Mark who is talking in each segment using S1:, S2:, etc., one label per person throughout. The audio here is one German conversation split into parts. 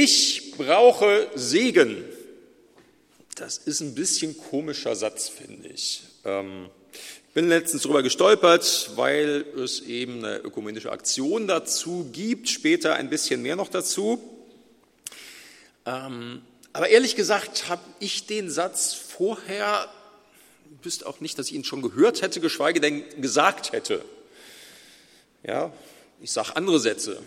S1: Ich brauche Segen. Das ist ein bisschen komischer Satz, finde ich. Ähm, bin letztens darüber gestolpert, weil es eben eine ökumenische Aktion dazu gibt, später ein bisschen mehr noch dazu. Ähm, aber ehrlich gesagt habe ich den Satz vorher, wüsste auch nicht, dass ich ihn schon gehört hätte, geschweige denn gesagt hätte. Ja, ich sage andere Sätze.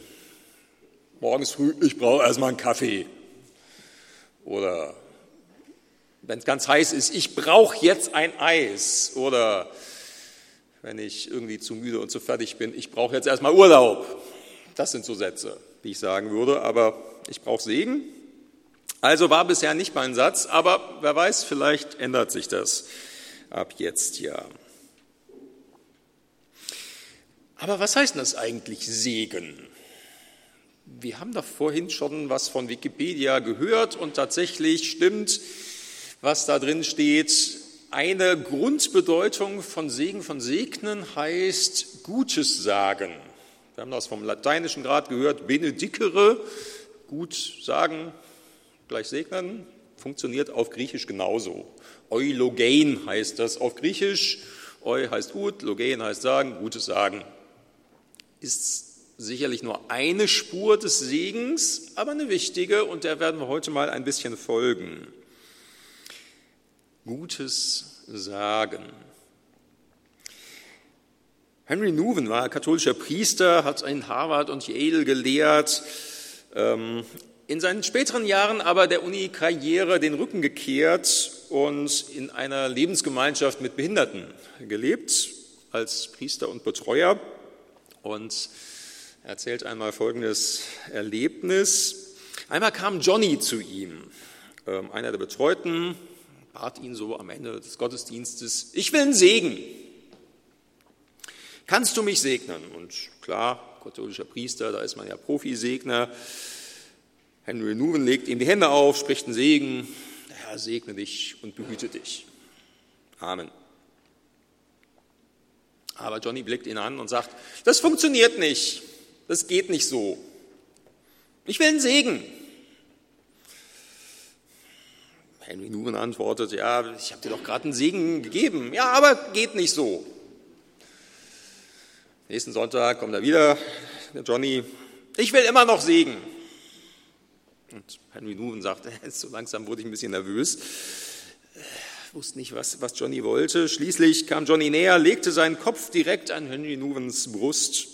S1: Morgens früh, ich brauche erstmal einen Kaffee. Oder wenn es ganz heiß ist, ich brauche jetzt ein Eis. Oder wenn ich irgendwie zu müde und zu fertig bin, ich brauche jetzt erstmal Urlaub. Das sind so Sätze, die ich sagen würde, aber ich brauche Segen. Also war bisher nicht mein Satz, aber wer weiß, vielleicht ändert sich das ab jetzt ja. Aber was heißt das eigentlich Segen? Wir haben da vorhin schon was von Wikipedia gehört und tatsächlich stimmt, was da drin steht. Eine Grundbedeutung von Segen, von Segnen heißt Gutes sagen. Wir haben das vom Lateinischen gerade gehört, benedicere, gut sagen, gleich segnen, funktioniert auf Griechisch genauso. Eulogein heißt das auf Griechisch. Eu heißt gut, logein heißt sagen, Gutes sagen. Ist sicherlich nur eine Spur des Segens, aber eine wichtige und der werden wir heute mal ein bisschen folgen. Gutes sagen. Henry Nouwen war katholischer Priester, hat in Harvard und Yale gelehrt, ähm, in seinen späteren Jahren aber der Uni-Karriere den Rücken gekehrt und in einer Lebensgemeinschaft mit Behinderten gelebt, als Priester und Betreuer. Und er erzählt einmal folgendes Erlebnis. Einmal kam Johnny zu ihm, ähm, einer der Betreuten, bat ihn so am Ende des Gottesdienstes, ich will einen Segen. Kannst du mich segnen? Und klar, katholischer Priester, da ist man ja Profisegner. Henry Nuven legt ihm die Hände auf, spricht einen Segen. Der Herr segne dich und behüte dich. Amen. Aber Johnny blickt ihn an und sagt, das funktioniert nicht. Das geht nicht so. Ich will einen Segen. Henry Nuven antwortet, ja, ich habe dir doch gerade einen Segen gegeben. Ja, aber geht nicht so. Nächsten Sonntag kommt er wieder, der Johnny, ich will immer noch Segen. Und Henry Nuven sagt, so langsam wurde ich ein bisschen nervös, ich wusste nicht, was, was Johnny wollte. Schließlich kam Johnny näher, legte seinen Kopf direkt an Henry Nuvens Brust,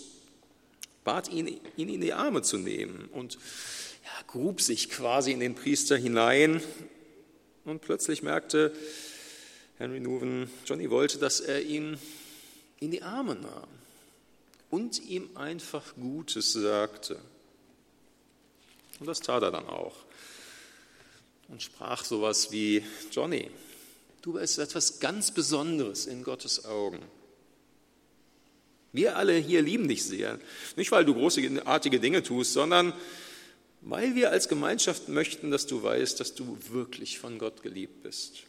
S1: bat ihn, ihn in die Arme zu nehmen und ja, grub sich quasi in den Priester hinein und plötzlich merkte Henry Nuven, Johnny wollte, dass er ihn in die Arme nahm und ihm einfach Gutes sagte. Und das tat er dann auch. Und sprach sowas wie, Johnny, du bist etwas ganz Besonderes in Gottes Augen. Wir alle hier lieben dich sehr. Nicht, weil du großartige Dinge tust, sondern weil wir als Gemeinschaft möchten, dass du weißt, dass du wirklich von Gott geliebt bist.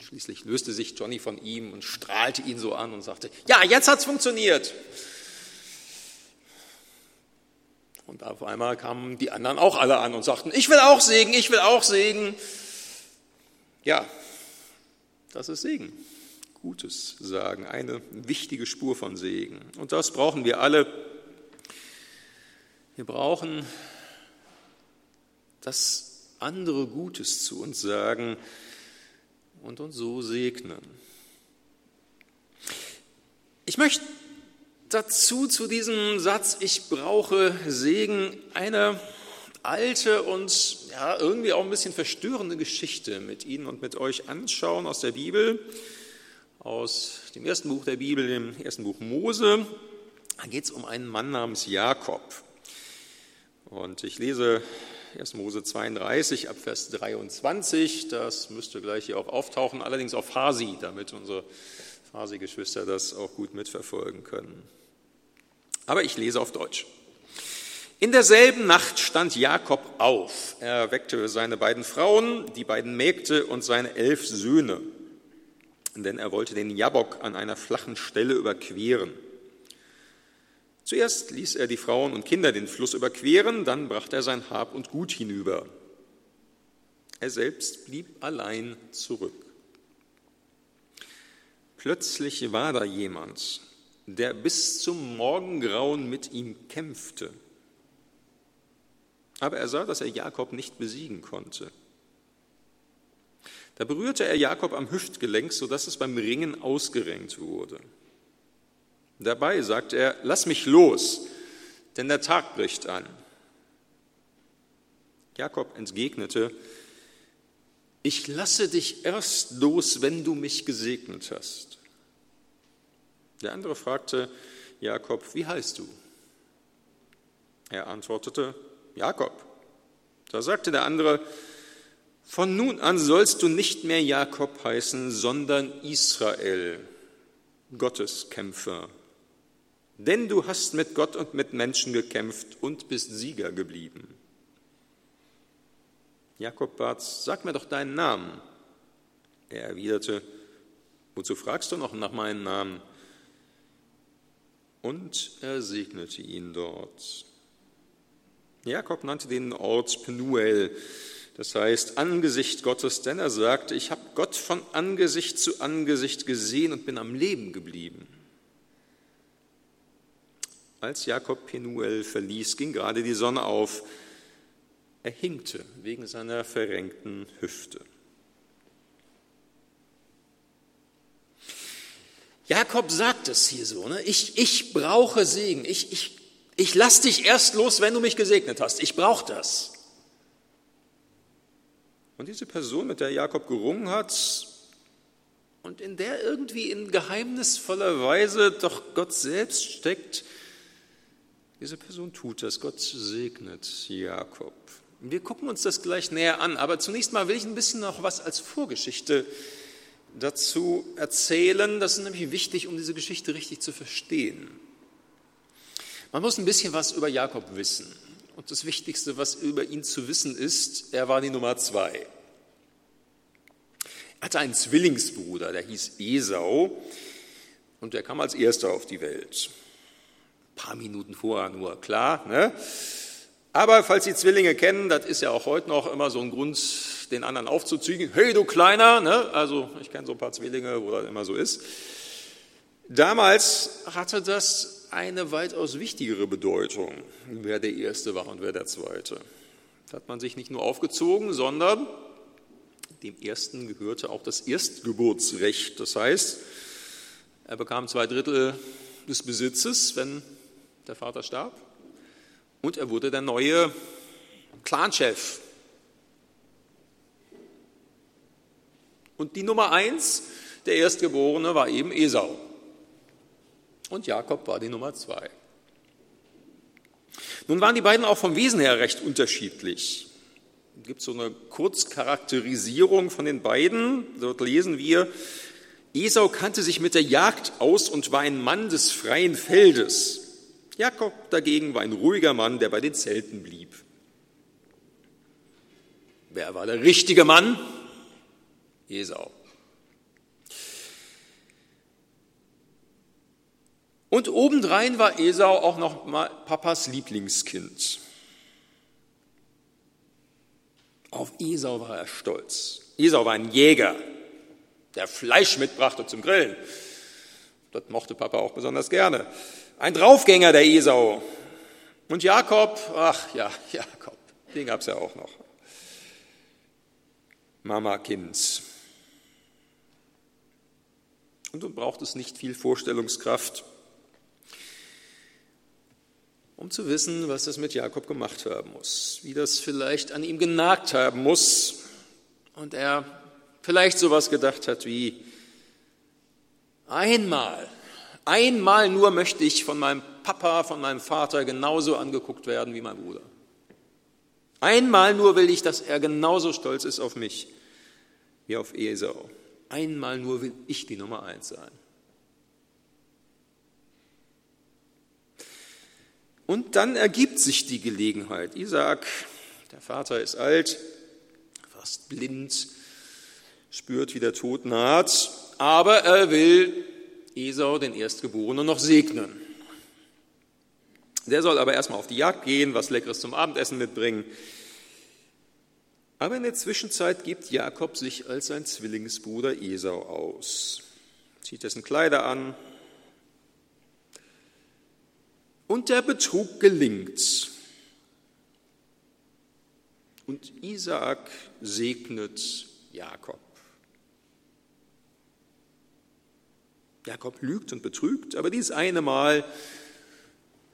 S1: Schließlich löste sich Johnny von ihm und strahlte ihn so an und sagte, ja, jetzt hat's funktioniert. Und auf einmal kamen die anderen auch alle an und sagten, ich will auch Segen, ich will auch Segen. Ja, das ist Segen. Gutes sagen, eine wichtige Spur von Segen. Und das brauchen wir alle wir brauchen, dass andere Gutes zu uns sagen und uns so segnen. Ich möchte dazu zu diesem Satz, ich brauche Segen, eine alte und ja, irgendwie auch ein bisschen verstörende Geschichte mit Ihnen und mit euch anschauen aus der Bibel, aus dem ersten Buch der Bibel, dem ersten Buch Mose. Da geht es um einen Mann namens Jakob. Und ich lese 1. Mose 32 ab Vers 23. Das müsste gleich hier auch auftauchen, allerdings auf Farsi, damit unsere Farsi-Geschwister das auch gut mitverfolgen können. Aber ich lese auf Deutsch. In derselben Nacht stand Jakob auf. Er weckte seine beiden Frauen, die beiden Mägde und seine elf Söhne, denn er wollte den Jabok an einer flachen Stelle überqueren. Zuerst ließ er die Frauen und Kinder den Fluss überqueren, dann brachte er sein Hab und Gut hinüber. Er selbst blieb allein zurück. Plötzlich war da jemand, der bis zum Morgengrauen mit ihm kämpfte. Aber er sah, dass er Jakob nicht besiegen konnte. Da berührte er Jakob am Hüftgelenk, sodass es beim Ringen ausgerenkt wurde. Dabei sagte er, lass mich los, denn der Tag bricht an. Jakob entgegnete, ich lasse dich erst los, wenn du mich gesegnet hast. Der andere fragte Jakob, wie heißt du? Er antwortete, Jakob. Da sagte der andere, von nun an sollst du nicht mehr Jakob heißen, sondern Israel, Gotteskämpfer. Denn du hast mit Gott und mit Menschen gekämpft und bist Sieger geblieben. Jakob bat, sag mir doch deinen Namen. Er erwiderte, wozu fragst du noch nach meinem Namen? Und er segnete ihn dort. Jakob nannte den Ort Penuel, das heißt Angesicht Gottes, denn er sagte, ich habe Gott von Angesicht zu Angesicht gesehen und bin am Leben geblieben. Als Jakob Penuel verließ, ging gerade die Sonne auf. Er hinkte wegen seiner verrenkten Hüfte. Jakob sagt es hier so, ne? ich, ich brauche Segen, ich, ich, ich lass dich erst los, wenn du mich gesegnet hast, ich brauche das. Und diese Person, mit der Jakob gerungen hat und in der irgendwie in geheimnisvoller Weise doch Gott selbst steckt, diese Person tut das. Gott segnet Jakob. Wir gucken uns das gleich näher an, aber zunächst mal will ich ein bisschen noch was als Vorgeschichte dazu erzählen. Das ist nämlich wichtig, um diese Geschichte richtig zu verstehen. Man muss ein bisschen was über Jakob wissen. Und das Wichtigste, was über ihn zu wissen ist, er war die Nummer zwei. Er hatte einen Zwillingsbruder, der hieß Esau und der kam als erster auf die Welt paar Minuten vorher nur, klar. Ne? Aber falls Sie Zwillinge kennen, das ist ja auch heute noch immer so ein Grund, den anderen aufzuzügen. Hey, du Kleiner! Ne? Also ich kenne so ein paar Zwillinge, wo das immer so ist. Damals hatte das eine weitaus wichtigere Bedeutung, wer der Erste war und wer der Zweite. Da hat man sich nicht nur aufgezogen, sondern dem Ersten gehörte auch das Erstgeburtsrecht. Das heißt, er bekam zwei Drittel des Besitzes, wenn der Vater starb. Und er wurde der neue Clanchef. Und die Nummer eins, der Erstgeborene, war eben Esau. Und Jakob war die Nummer zwei. Nun waren die beiden auch vom Wesen her recht unterschiedlich. Es gibt so eine Kurzcharakterisierung von den beiden. Dort lesen wir, Esau kannte sich mit der Jagd aus und war ein Mann des freien Feldes. Jakob dagegen war ein ruhiger Mann, der bei den Zelten blieb. Wer war der richtige Mann? Esau. Und obendrein war Esau auch noch Papas Lieblingskind. Auf Esau war er stolz. Esau war ein Jäger, der Fleisch mitbrachte zum Grillen. Das mochte Papa auch besonders gerne. Ein Draufgänger der Esau. Und Jakob, ach ja, Jakob, den gab es ja auch noch. Mama Kind. Und du braucht es nicht viel Vorstellungskraft, um zu wissen, was das mit Jakob gemacht haben muss, wie das vielleicht an ihm genagt haben muss und er vielleicht sowas gedacht hat wie, einmal Einmal nur möchte ich von meinem Papa, von meinem Vater genauso angeguckt werden wie mein Bruder. Einmal nur will ich, dass er genauso stolz ist auf mich wie auf Esau. Einmal nur will ich die Nummer eins sein. Und dann ergibt sich die Gelegenheit. Isaac, der Vater ist alt, fast blind, spürt, wie der Tod naht, aber er will Esau, den Erstgeborenen, noch segnen. Der soll aber erstmal auf die Jagd gehen, was Leckeres zum Abendessen mitbringen. Aber in der Zwischenzeit gibt Jakob sich als sein Zwillingsbruder Esau aus, zieht dessen Kleider an. Und der Betrug gelingt. Und Isaak segnet Jakob. Jakob lügt und betrügt, aber dieses eine Mal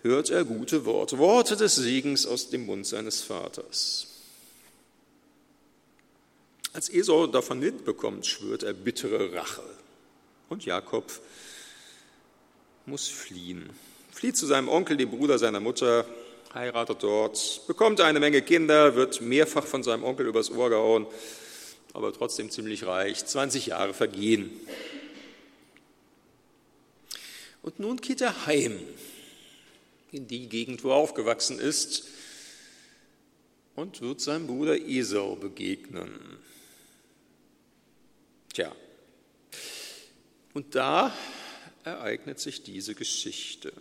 S1: hört er gute Worte, Worte des Segens aus dem Mund seines Vaters. Als Esau davon mitbekommt, schwört er bittere Rache. Und Jakob muss fliehen. Flieht zu seinem Onkel, dem Bruder seiner Mutter, heiratet dort, bekommt eine Menge Kinder, wird mehrfach von seinem Onkel übers Ohr gehauen, aber trotzdem ziemlich reich. 20 Jahre vergehen. Und nun geht er heim in die Gegend, wo er aufgewachsen ist, und wird seinem Bruder Esau begegnen. Tja, und da ereignet sich diese Geschichte.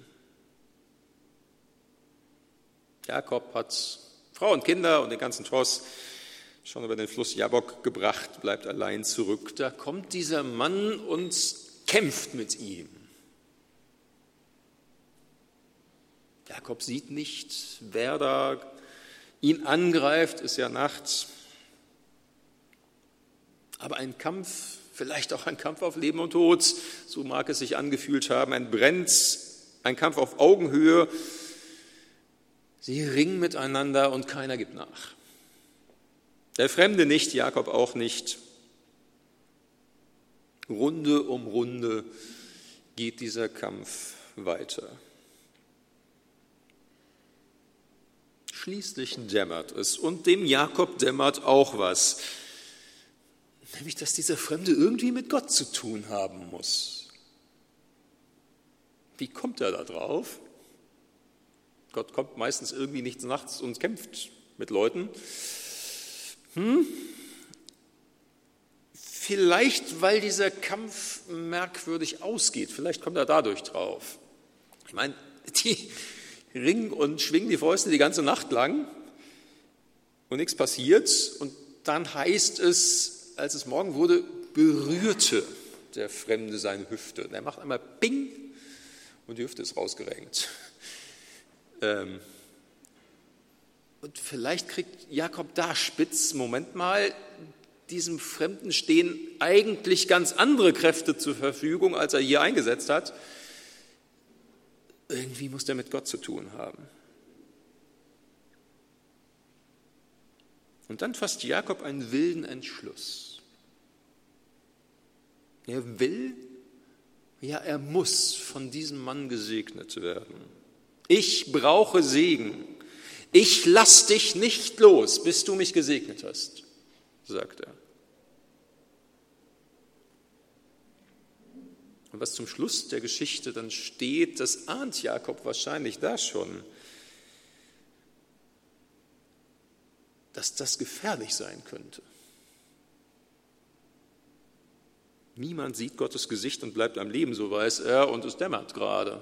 S1: Jakob hat Frau und Kinder und den ganzen Tross schon über den Fluss Jabok gebracht, bleibt allein zurück. Da kommt dieser Mann und kämpft mit ihm. Jakob sieht nicht, wer da ihn angreift, ist ja nachts. Aber ein Kampf, vielleicht auch ein Kampf auf Leben und Tod, so mag es sich angefühlt haben, ein Brennt, ein Kampf auf Augenhöhe. Sie ringen miteinander und keiner gibt nach. Der Fremde nicht, Jakob auch nicht. Runde um Runde geht dieser Kampf weiter. Schließlich dämmert es und dem Jakob dämmert auch was, nämlich dass dieser Fremde irgendwie mit Gott zu tun haben muss. Wie kommt er da drauf? Gott kommt meistens irgendwie nicht nachts und kämpft mit Leuten. Hm? Vielleicht, weil dieser Kampf merkwürdig ausgeht. Vielleicht kommt er dadurch drauf. Ich meine, die, ringen und schwingen die Fäuste die ganze Nacht lang und nichts passiert. Und dann heißt es, als es morgen wurde, berührte der Fremde seine Hüfte. Und er macht einmal Bing und die Hüfte ist rausgerenkt. Ähm, und vielleicht kriegt Jakob da spitz, Moment mal, diesem Fremden stehen eigentlich ganz andere Kräfte zur Verfügung, als er hier eingesetzt hat. Irgendwie muss der mit Gott zu tun haben. Und dann fasst Jakob einen wilden Entschluss. Er will, ja, er muss von diesem Mann gesegnet werden. Ich brauche Segen. Ich lass dich nicht los, bis du mich gesegnet hast, sagt er. Und was zum Schluss der Geschichte dann steht, das ahnt Jakob wahrscheinlich da schon, dass das gefährlich sein könnte. Niemand sieht Gottes Gesicht und bleibt am Leben, so weiß er, und es dämmert gerade.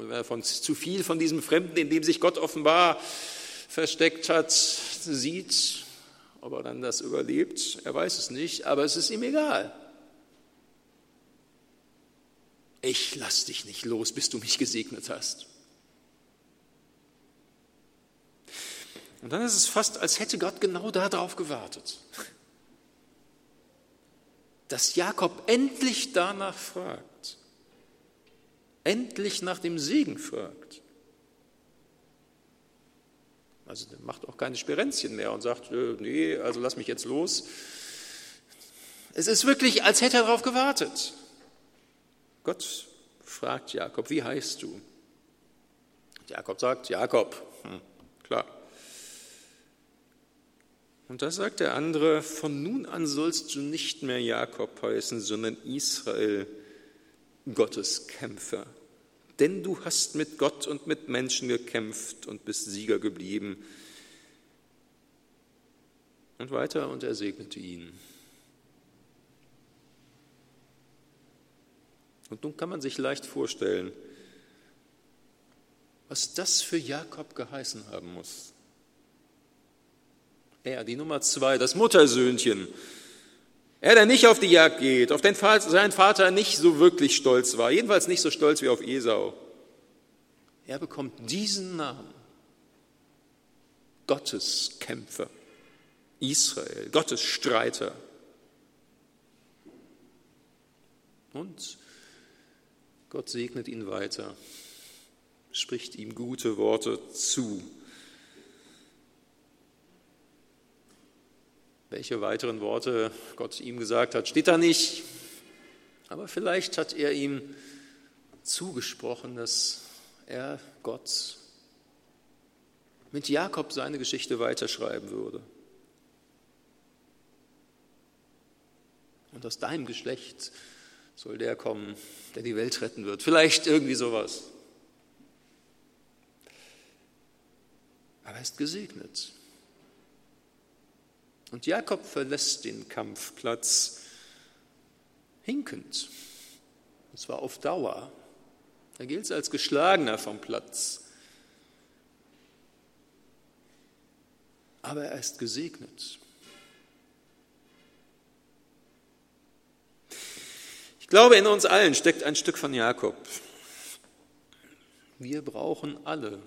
S1: Und wenn er von, zu viel von diesem Fremden, in dem sich Gott offenbar versteckt hat, sieht, ob er dann das überlebt, er weiß es nicht, aber es ist ihm egal. ich lass dich nicht los, bis du mich gesegnet hast. Und dann ist es fast, als hätte Gott genau darauf gewartet, dass Jakob endlich danach fragt, endlich nach dem Segen fragt. Also der macht auch keine Sperenzchen mehr und sagt, äh, nee, also lass mich jetzt los. Es ist wirklich, als hätte er darauf gewartet. Gott fragt Jakob, wie heißt du? Jakob sagt, Jakob, hm, klar. Und da sagt der andere, von nun an sollst du nicht mehr Jakob heißen, sondern Israel, Gottes Kämpfer. Denn du hast mit Gott und mit Menschen gekämpft und bist Sieger geblieben. Und weiter, und er segnete ihn. Und nun kann man sich leicht vorstellen, was das für Jakob geheißen haben muss. Er, die Nummer zwei, das Muttersöhnchen. Er, der nicht auf die Jagd geht, auf den sein Vater nicht so wirklich stolz war, jedenfalls nicht so stolz wie auf Esau. Er bekommt diesen Namen. Gottes Kämpfer, Israel, Gottes Streiter. Und Gott segnet ihn weiter, spricht ihm gute Worte zu. Welche weiteren Worte Gott ihm gesagt hat, steht da nicht. Aber vielleicht hat er ihm zugesprochen, dass er Gott mit Jakob seine Geschichte weiterschreiben würde. Und aus deinem Geschlecht soll der kommen, der die Welt retten wird. Vielleicht irgendwie sowas. Aber er ist gesegnet. Und Jakob verlässt den Kampfplatz hinkend. Und zwar auf Dauer. Er gilt als Geschlagener vom Platz. Aber er ist gesegnet. Ich glaube, in uns allen steckt ein Stück von Jakob. Wir brauchen alle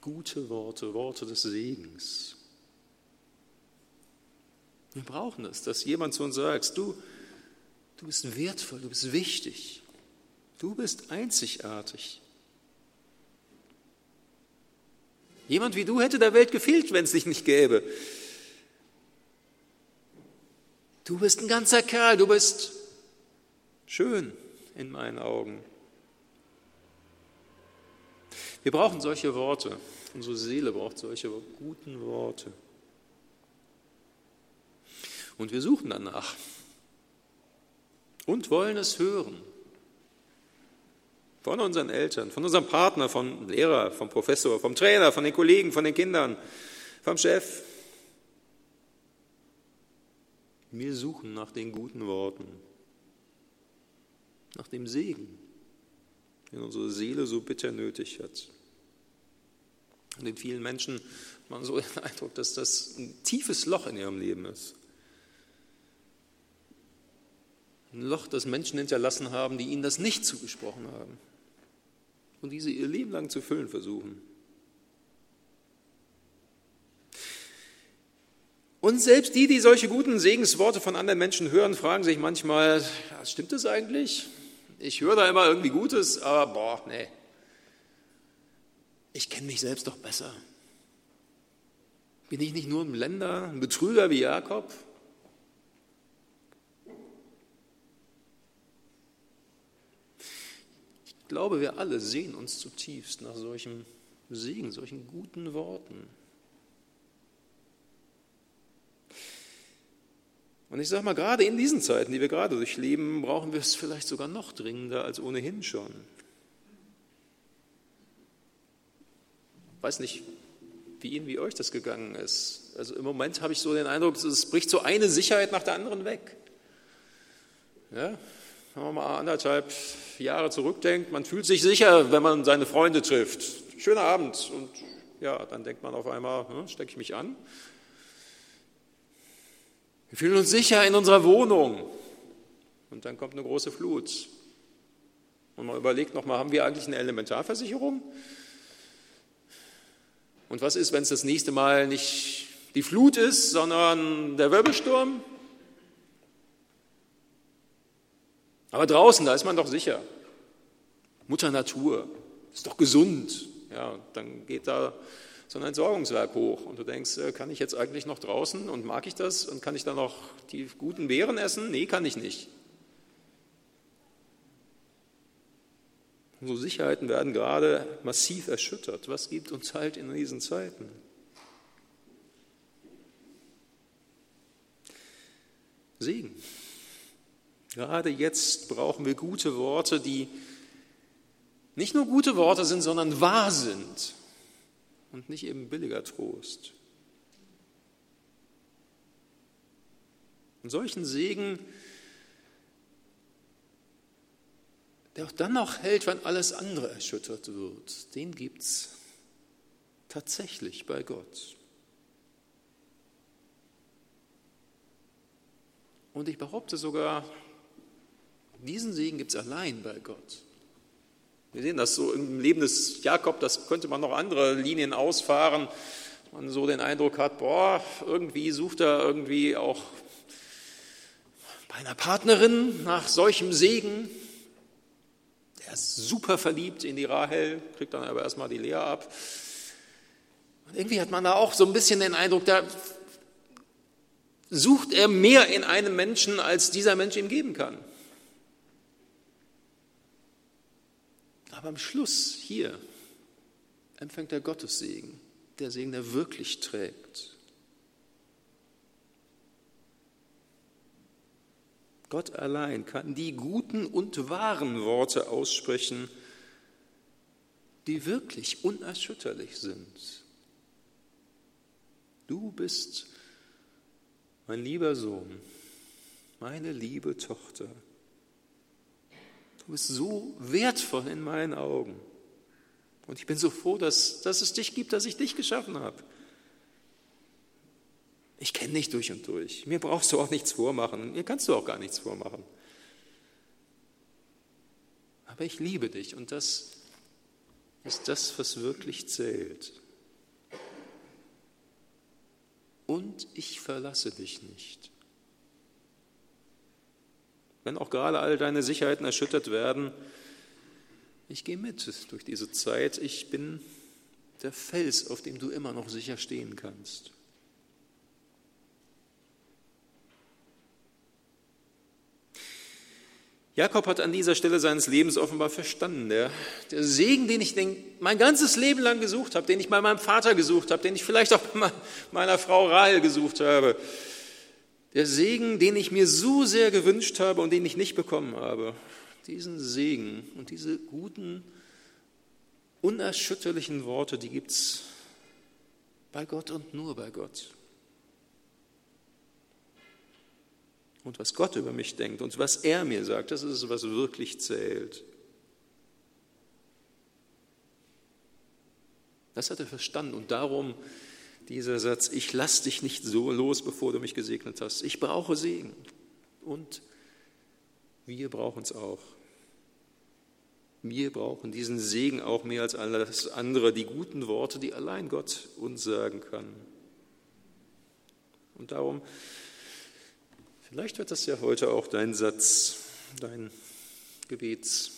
S1: gute Worte, Worte des Segens. Wir brauchen es, dass jemand zu uns sagt, du, du bist wertvoll, du bist wichtig, du bist einzigartig. Jemand wie du hätte der Welt gefehlt, wenn es dich nicht gäbe. Du bist ein ganzer Kerl, du bist schön in meinen Augen. Wir brauchen solche Worte. Unsere Seele braucht solche guten Worte. Und wir suchen danach und wollen es hören. Von unseren Eltern, von unserem Partner, vom Lehrer, vom Professor, vom Trainer, von den Kollegen, von den Kindern, vom Chef. Wir suchen nach den guten Worten, nach dem Segen, den unsere Seele so bitter nötig hat. Und in vielen Menschen hat man so den Eindruck, dass das ein tiefes Loch in ihrem Leben ist. Ein Loch, das Menschen hinterlassen haben, die ihnen das nicht zugesprochen haben. Und diese ihr Leben lang zu füllen versuchen. Und selbst die, die solche guten Segensworte von anderen Menschen hören, fragen sich manchmal, ja, stimmt das eigentlich? Ich höre da immer irgendwie Gutes, aber boah, nee. Ich kenne mich selbst doch besser. Bin ich nicht nur ein Blender, ein Betrüger wie Jakob? Ich glaube, wir alle sehen uns zutiefst nach solchem Segen, solchen guten Worten. Und ich sage mal, gerade in diesen Zeiten, die wir gerade durchleben, brauchen wir es vielleicht sogar noch dringender als ohnehin schon. Ich weiß nicht, wie Ihnen, wie euch das gegangen ist. Also im Moment habe ich so den Eindruck, es bricht so eine Sicherheit nach der anderen weg. Ja, wenn man mal anderthalb Jahre zurückdenkt, man fühlt sich sicher, wenn man seine Freunde trifft. Schöner Abend. Und ja, dann denkt man auf einmal, hm, stecke ich mich an. Wir fühlen uns sicher in unserer Wohnung. Und dann kommt eine große Flut. Und man überlegt nochmal, haben wir eigentlich eine Elementarversicherung? Und was ist, wenn es das nächste Mal nicht die Flut ist, sondern der Wirbelsturm? Aber draußen, da ist man doch sicher. Mutter Natur, ist doch gesund. Ja, dann geht da so ein Entsorgungswerk hoch und du denkst, äh, kann ich jetzt eigentlich noch draußen und mag ich das und kann ich da noch die guten Beeren essen? Nee, kann ich nicht. Unsere Sicherheiten werden gerade massiv erschüttert. Was gibt uns halt in diesen Zeiten? Segen. Gerade jetzt brauchen wir gute Worte, die nicht nur gute Worte sind, sondern wahr sind und nicht eben billiger Trost. Und solchen Segen der auch dann noch hält, wenn alles andere erschüttert wird, den gibt es tatsächlich bei Gott. Und ich behaupte sogar, diesen Segen gibt es allein bei Gott. Wir sehen das so im Leben des Jakob, das könnte man noch andere Linien ausfahren. Man so den Eindruck hat, boah, irgendwie sucht er irgendwie auch bei einer Partnerin nach solchem Segen. Er ist super verliebt in die Rahel, kriegt dann aber erstmal die Lea ab. Und irgendwie hat man da auch so ein bisschen den Eindruck, da sucht er mehr in einem Menschen, als dieser Mensch ihm geben kann. Aber am Schluss hier empfängt er Gottes Segen, der Segen, der wirklich trägt. Gott allein kann die guten und wahren Worte aussprechen, die wirklich unerschütterlich sind. Du bist mein lieber Sohn, meine liebe Tochter. Du bist so wertvoll in meinen Augen. Und ich bin so froh, dass, dass es dich gibt, dass ich dich geschaffen habe. Ich kenne dich durch und durch. Mir brauchst du auch nichts vormachen. Mir kannst du auch gar nichts vormachen. Aber ich liebe dich und das ist das, was wirklich zählt. Und ich verlasse dich nicht. Wenn auch gerade all deine Sicherheiten erschüttert werden, ich gehe mit durch diese Zeit. Ich bin der Fels, auf dem du immer noch sicher stehen kannst. Jakob hat an dieser Stelle seines Lebens offenbar verstanden, der, der Segen, den ich den, mein ganzes Leben lang gesucht habe, den ich bei meinem Vater gesucht habe, den ich vielleicht auch bei meiner Frau Rahel gesucht habe, der Segen, den ich mir so sehr gewünscht habe und den ich nicht bekommen habe, diesen Segen und diese guten, unerschütterlichen Worte, die gibt es bei Gott und nur bei Gott. und was Gott über mich denkt und was er mir sagt, das ist es, was wirklich zählt. Das hat er verstanden und darum dieser Satz, ich lass dich nicht so los, bevor du mich gesegnet hast. Ich brauche Segen und wir brauchen es auch. Wir brauchen diesen Segen auch mehr als alles andere, die guten Worte, die allein Gott uns sagen kann. Und darum Vielleicht wird das ja heute auch dein Satz, dein Gebets.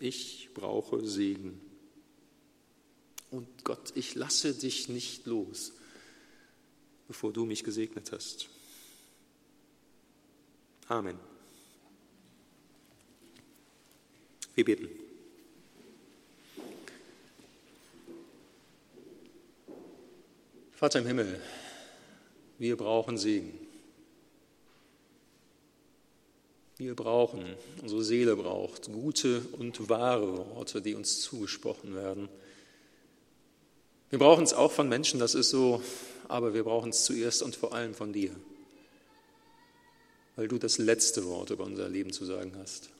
S1: Ich brauche Segen. Und Gott, ich lasse dich nicht los, bevor du mich gesegnet hast. Amen. Wir beten. Vater im Himmel, wir brauchen Segen. Wir brauchen, unsere Seele braucht gute und wahre Worte, die uns zugesprochen werden. Wir brauchen es auch von Menschen, das ist so, aber wir brauchen es zuerst und vor allem von dir, weil du das letzte Wort über unser Leben zu sagen hast.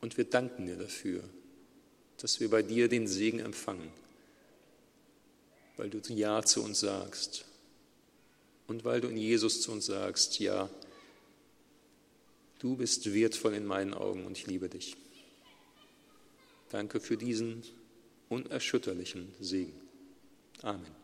S1: Und wir danken dir dafür, dass wir bei dir den Segen empfangen, weil du Ja zu uns sagst und weil du in Jesus zu uns sagst, ja, du bist wertvoll in meinen Augen und ich liebe dich. Danke für diesen unerschütterlichen Segen. Amen.